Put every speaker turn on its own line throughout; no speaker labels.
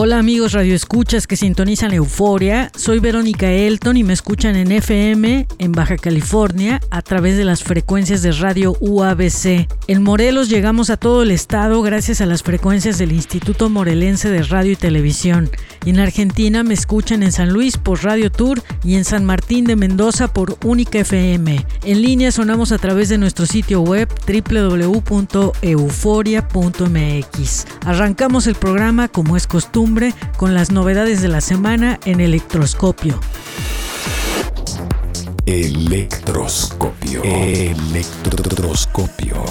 Hola amigos radioescuchas que sintonizan Euforia, soy Verónica Elton y me escuchan en FM en Baja California a través de las frecuencias de radio UABC. En Morelos llegamos a todo el estado gracias a las frecuencias del Instituto Morelense de Radio y Televisión. En Argentina me escuchan en San Luis por Radio Tour y en San Martín de Mendoza por Única FM. En línea sonamos a través de nuestro sitio web www.euforia.mx. Arrancamos el programa como es costumbre con las novedades de la semana en Electroscopio.
Electroscopio. Electroscopio.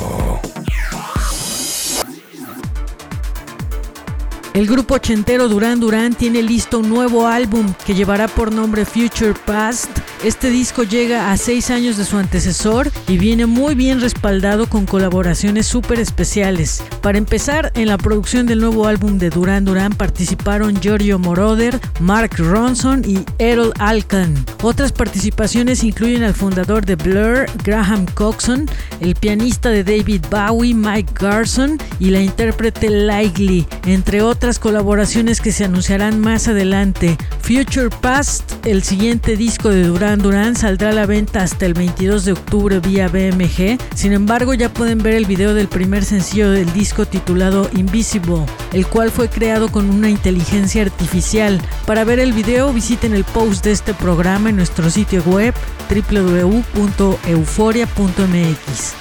El grupo ochentero Duran Duran tiene listo un nuevo álbum que llevará por nombre Future Past. Este disco llega a seis años de su antecesor y viene muy bien respaldado con colaboraciones súper especiales. Para empezar, en la producción del nuevo álbum de Duran Duran participaron Giorgio Moroder, Mark Ronson y Errol Alkan. Otras participaciones incluyen al fundador de Blur, Graham Coxon, el pianista de David Bowie, Mike Garson y la intérprete Likely, entre otras colaboraciones que se anunciarán más adelante. Future Past, el siguiente disco de Duran Duran, saldrá a la venta hasta el 22 de octubre vía BMG. Sin embargo, ya pueden ver el video del primer sencillo del disco titulado Invisible, el cual fue creado con una inteligencia artificial. Para ver el video, visiten el post de este programa en nuestro sitio web www.euforia.mx.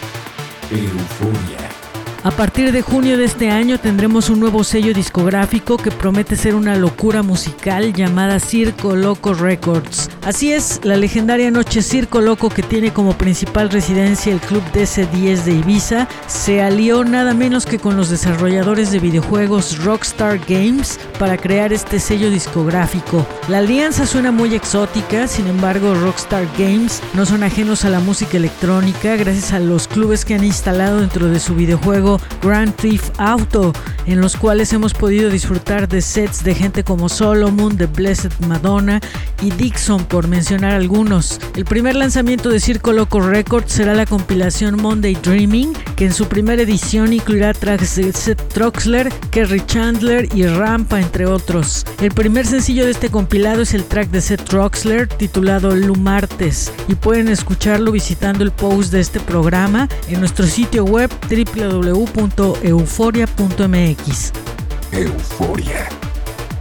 Euforia.
A partir de junio de este año tendremos un nuevo sello discográfico que promete ser una locura musical llamada Circo Loco Records. Así es, la legendaria noche Circo Loco que tiene como principal residencia el club DC10 de Ibiza se alió nada menos que con los desarrolladores de videojuegos Rockstar Games para crear este sello discográfico. La alianza suena muy exótica, sin embargo Rockstar Games no son ajenos a la música electrónica gracias a los clubes que han instalado dentro de su videojuego Grand Theft Auto, en los cuales hemos podido disfrutar de sets de gente como Solomon, The Blessed Madonna y Dixon, por mencionar algunos. El primer lanzamiento de Circo Loco Records será la compilación Monday Dreaming, que en su primera edición incluirá tracks de Seth Troxler, Kerry Chandler y Rampa, entre otros. El primer sencillo de este compilado es el track de Seth Troxler titulado Lumartes y pueden escucharlo visitando el post de este programa en nuestro sitio web www www.euforia.mx.
Euforia.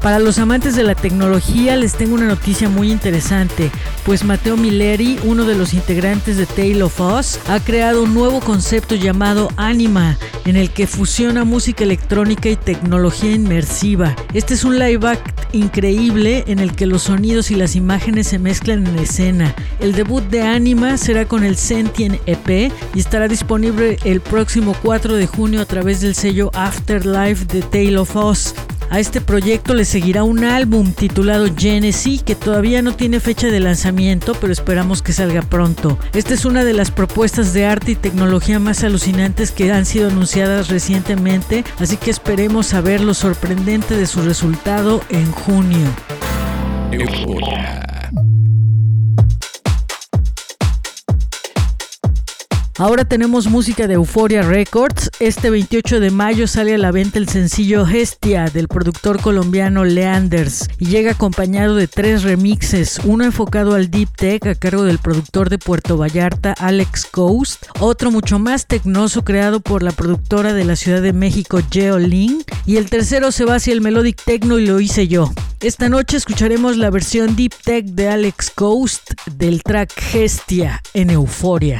Para los amantes de la tecnología les tengo una noticia muy interesante, pues Mateo Milleri, uno de los integrantes de Tale of Us, ha creado un nuevo concepto llamado Anima, en el que fusiona música electrónica y tecnología inmersiva. Este es un live act increíble en el que los sonidos y las imágenes se mezclan en escena. El debut de Anima será con el Sentient EP y estará disponible el próximo 4 de junio a través del sello Afterlife de Tale of Us. A este proyecto le seguirá un álbum titulado Genesis que todavía no tiene fecha de lanzamiento, pero esperamos que salga pronto. Esta es una de las propuestas de arte y tecnología más alucinantes que han sido anunciadas recientemente, así que esperemos saber lo sorprendente de su resultado en junio. Ahora tenemos música de Euphoria Records. Este 28 de mayo sale a la venta el sencillo Hestia del productor colombiano Leanders y llega acompañado de tres remixes, uno enfocado al deep tech a cargo del productor de Puerto Vallarta Alex Coast, otro mucho más tecnoso creado por la productora de la Ciudad de México Geo Ling y el tercero se va hacia el melodic techno y lo hice yo. Esta noche escucharemos la versión deep tech de Alex Coast del track Hestia en Euphoria.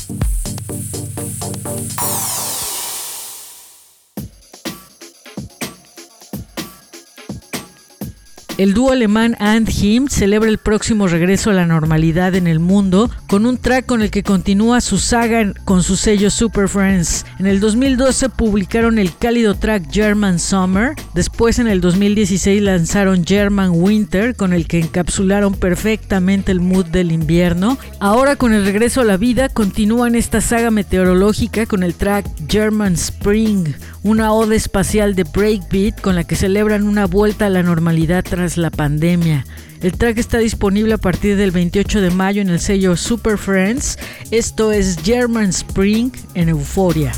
El dúo alemán And Him celebra el próximo regreso a la normalidad en el mundo con un track con el que continúa su saga con su sello Super Friends. En el 2012 publicaron el cálido track German Summer, después en el 2016 lanzaron German Winter con el que encapsularon perfectamente el mood del invierno. Ahora con el regreso a la vida continúan esta saga meteorológica con el track German Spring, una oda espacial de breakbeat con la que celebran una vuelta a la normalidad tras la pandemia. El track está disponible a partir del 28 de mayo en el sello Super Friends. Esto es German Spring en Euforia.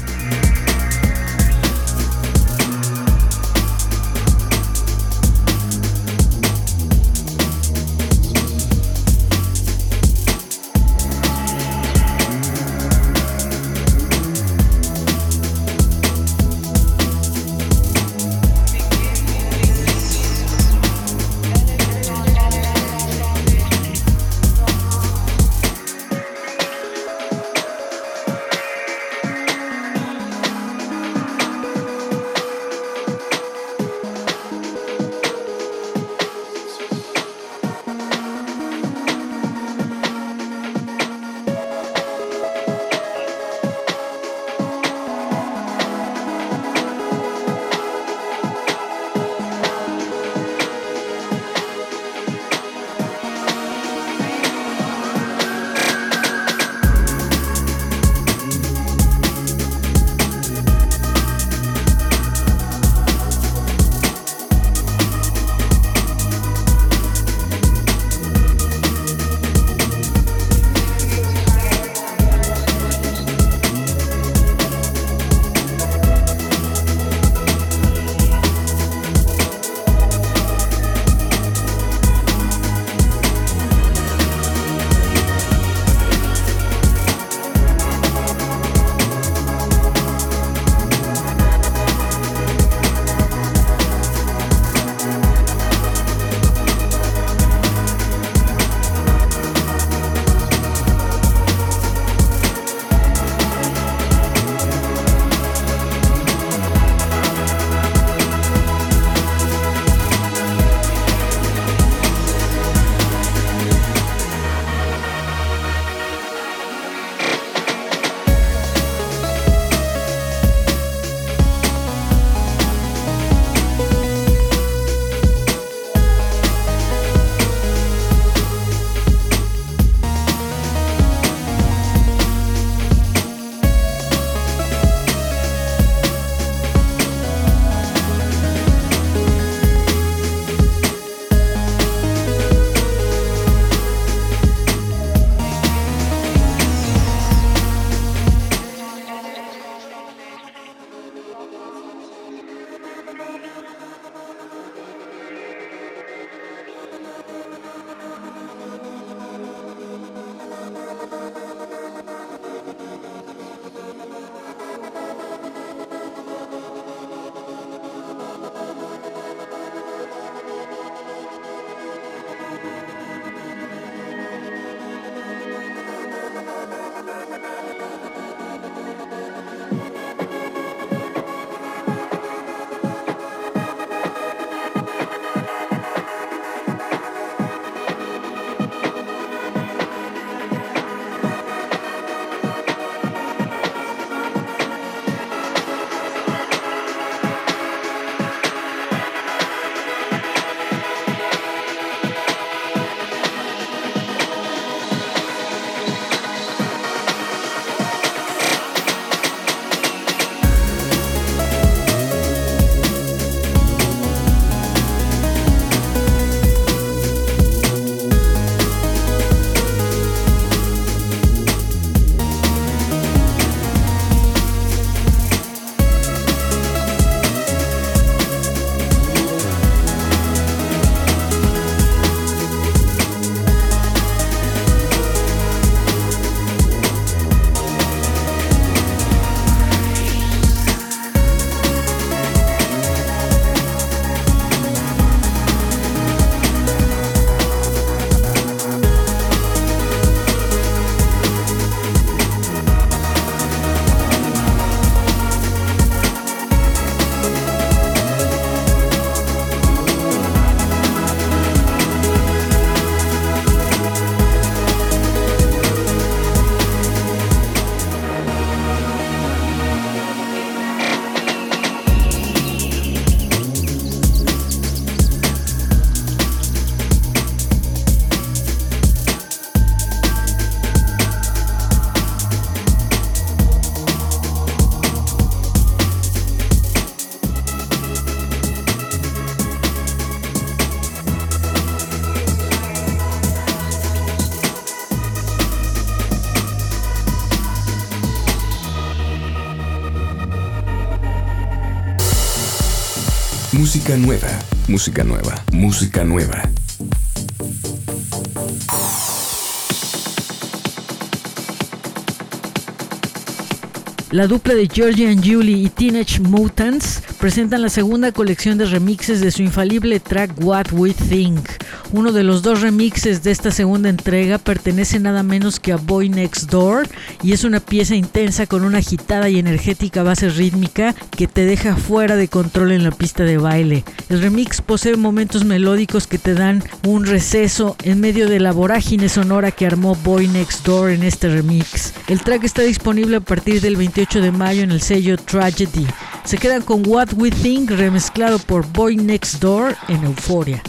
Música nueva, música nueva, música nueva.
La dupla de Georgie and Julie y Teenage Mutants presentan la segunda colección de remixes de su infalible track What We Think. Uno de los dos remixes de esta segunda entrega pertenece nada menos que a Boy Next Door y es una pieza intensa con una agitada y energética base rítmica que te deja fuera de control en la pista de baile. El remix posee momentos melódicos que te dan un receso en medio de la vorágine sonora que armó Boy Next Door en este remix. El track está disponible a partir del 28 de mayo en el sello Tragedy. Se quedan con What We Think remezclado por Boy Next Door en Euforia.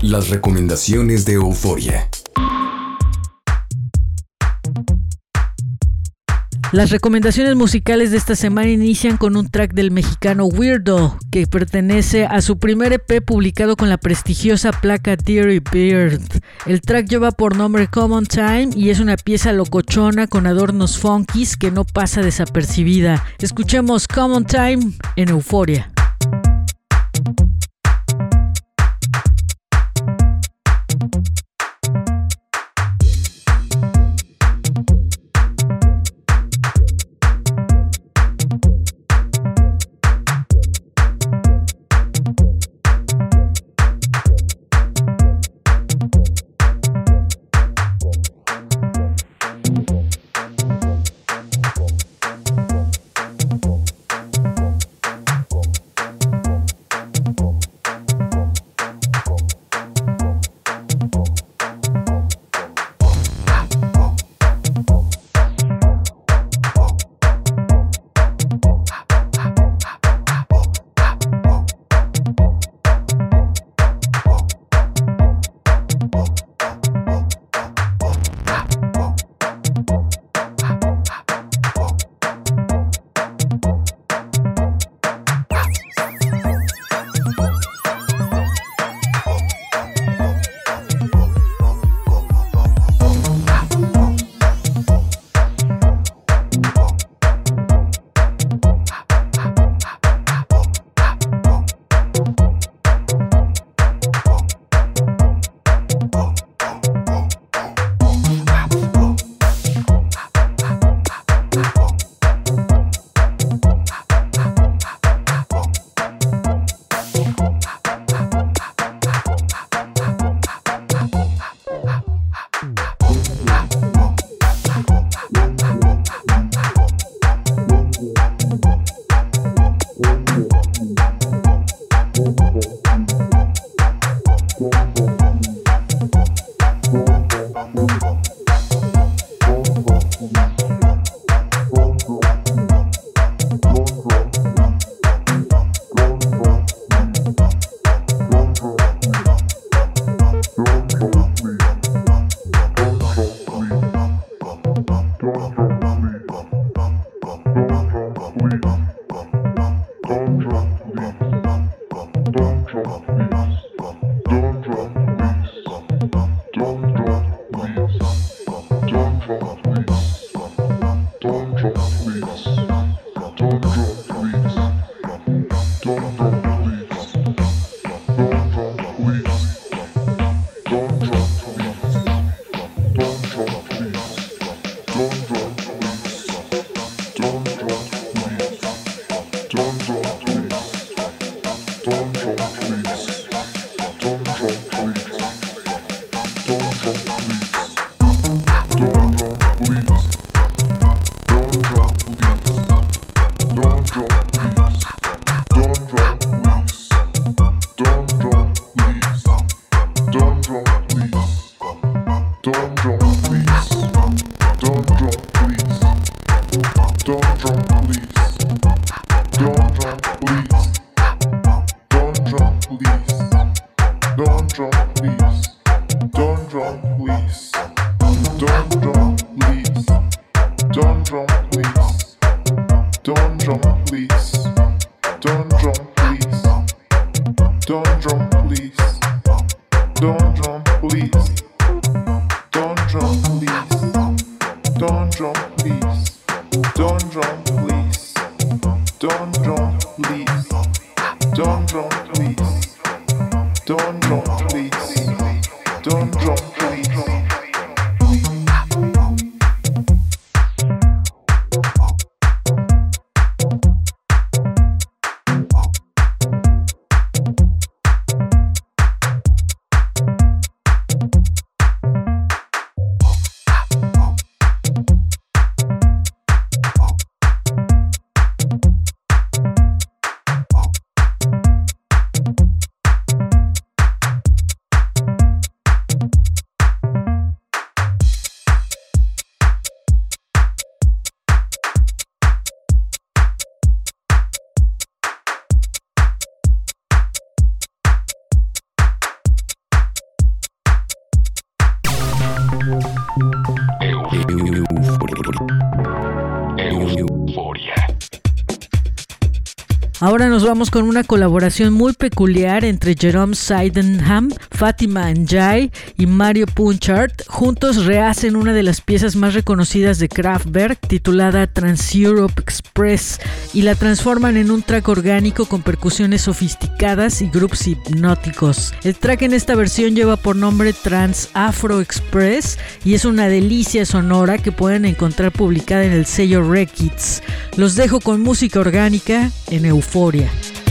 Las recomendaciones de Euforia.
Las recomendaciones musicales de esta semana inician con un track del mexicano Weirdo, que pertenece a su primer EP publicado con la prestigiosa placa Theory Beard. El track lleva por nombre Common Time y es una pieza locochona con adornos funkies que no pasa desapercibida. Escuchemos Common Time en Euforia.
Mm-hmm. Vamos con una colaboración muy peculiar entre Jerome Sydenham, Fatima Njai y Mario Punchard. Juntos rehacen una de las piezas más reconocidas de Kraftwerk titulada Trans Europe Express y la transforman en un track orgánico con percusiones sofisticadas y grupos hipnóticos. El track en esta versión lleva por nombre Trans Afro Express y es una delicia sonora que pueden encontrar publicada en el sello Rekids. Los dejo con música orgánica en euforia. Thank you.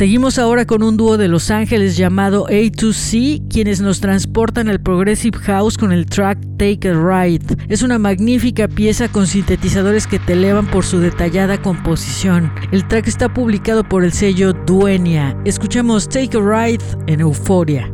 Seguimos ahora con un dúo de Los Ángeles llamado A2C, quienes nos transportan al Progressive House con el track Take a Ride. Es una magnífica pieza con sintetizadores que te elevan por su detallada composición. El track está publicado por el sello Duenia. Escuchamos Take a Ride en Euforia.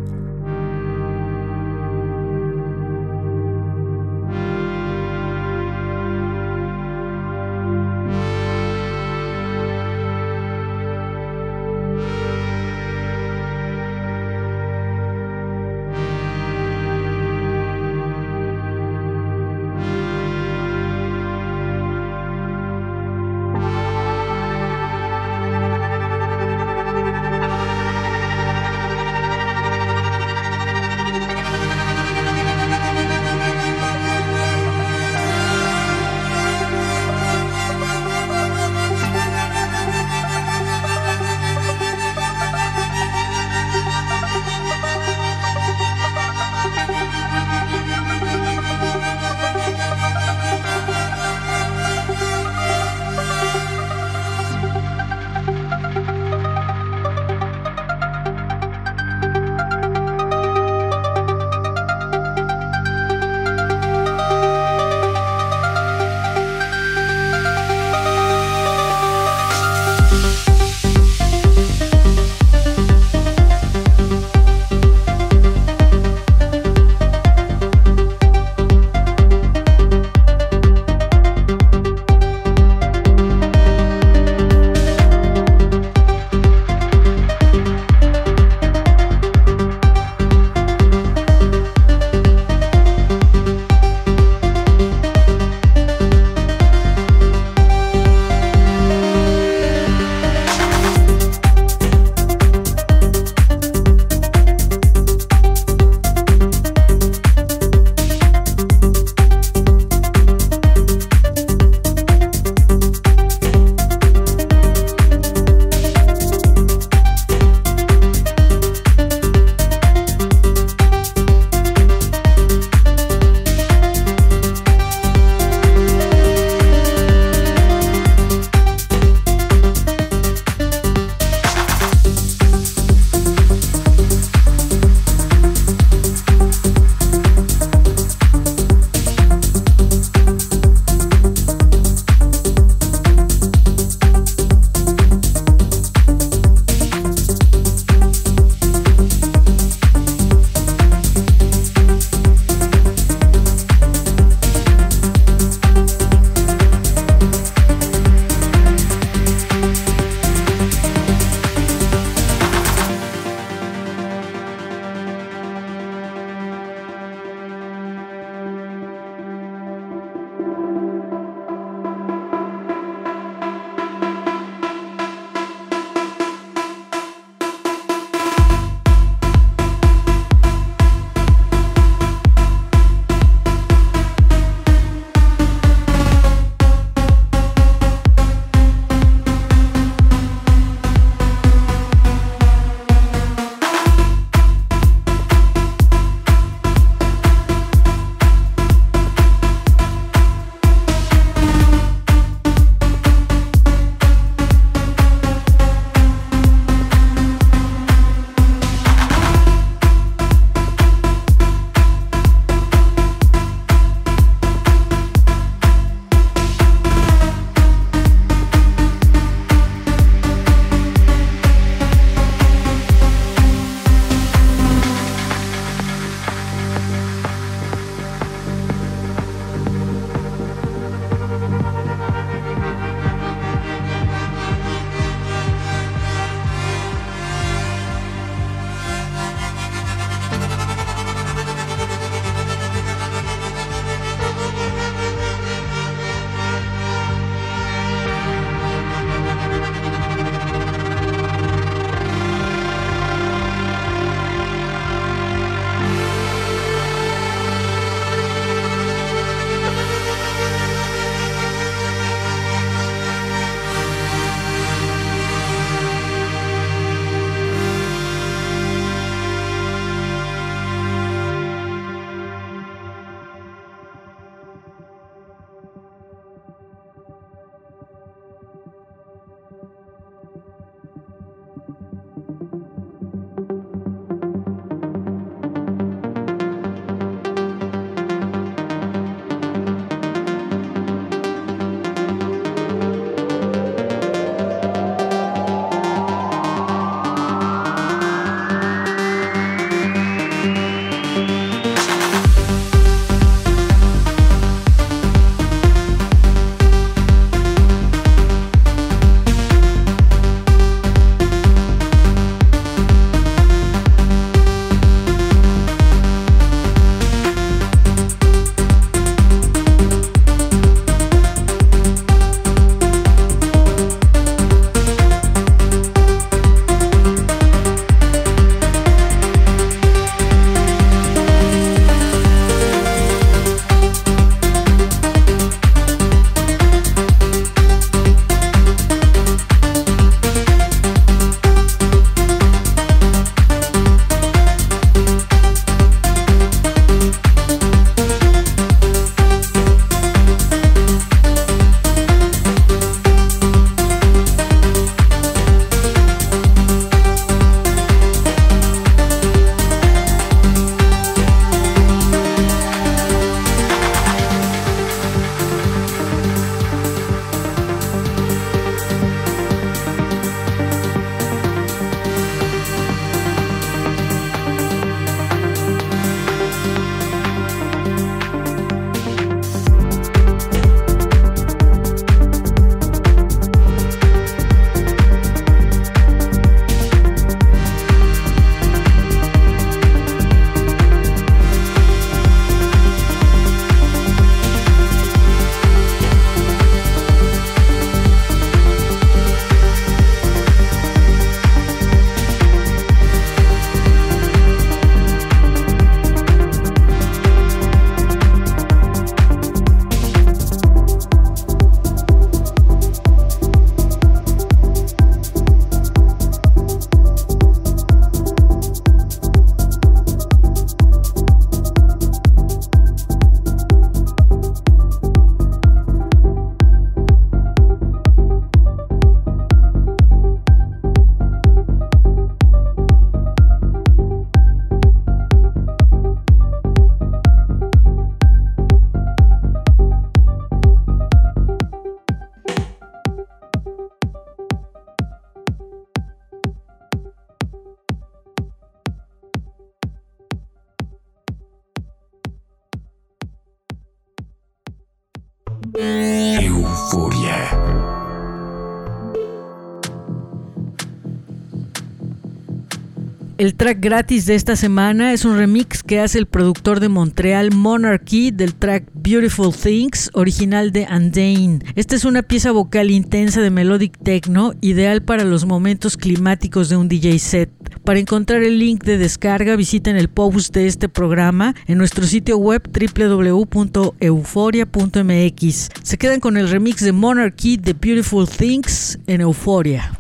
El track gratis de esta semana es un remix que hace el productor de Montreal Monarchy del track Beautiful Things, original de Andane. Esta es una pieza vocal intensa de melodic techno, ideal para los momentos climáticos de un DJ set. Para encontrar el link de descarga, visiten el post de este programa en nuestro sitio web www.euforia.mx. Se quedan con el remix de Monarchy de Beautiful Things en Euforia.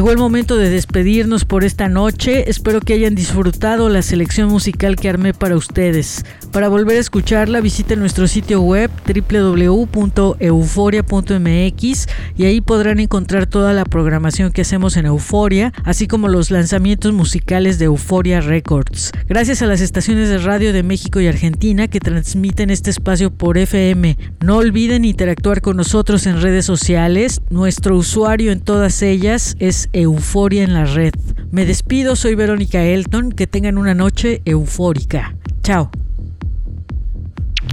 Llegó el momento de despedirnos por esta noche. Espero que hayan disfrutado la selección musical que armé para ustedes. Para volver a escucharla, visiten nuestro sitio web www.euforia.mx y ahí podrán encontrar toda la programación que hacemos en Euforia, así como los lanzamientos musicales de Euforia Records. Gracias a las estaciones de radio de México y Argentina que transmiten este espacio por FM. No olviden interactuar con nosotros en redes sociales. Nuestro usuario en todas ellas es Euforia en la red. Me despido, soy Verónica Elton, que tengan una noche eufórica. Chao.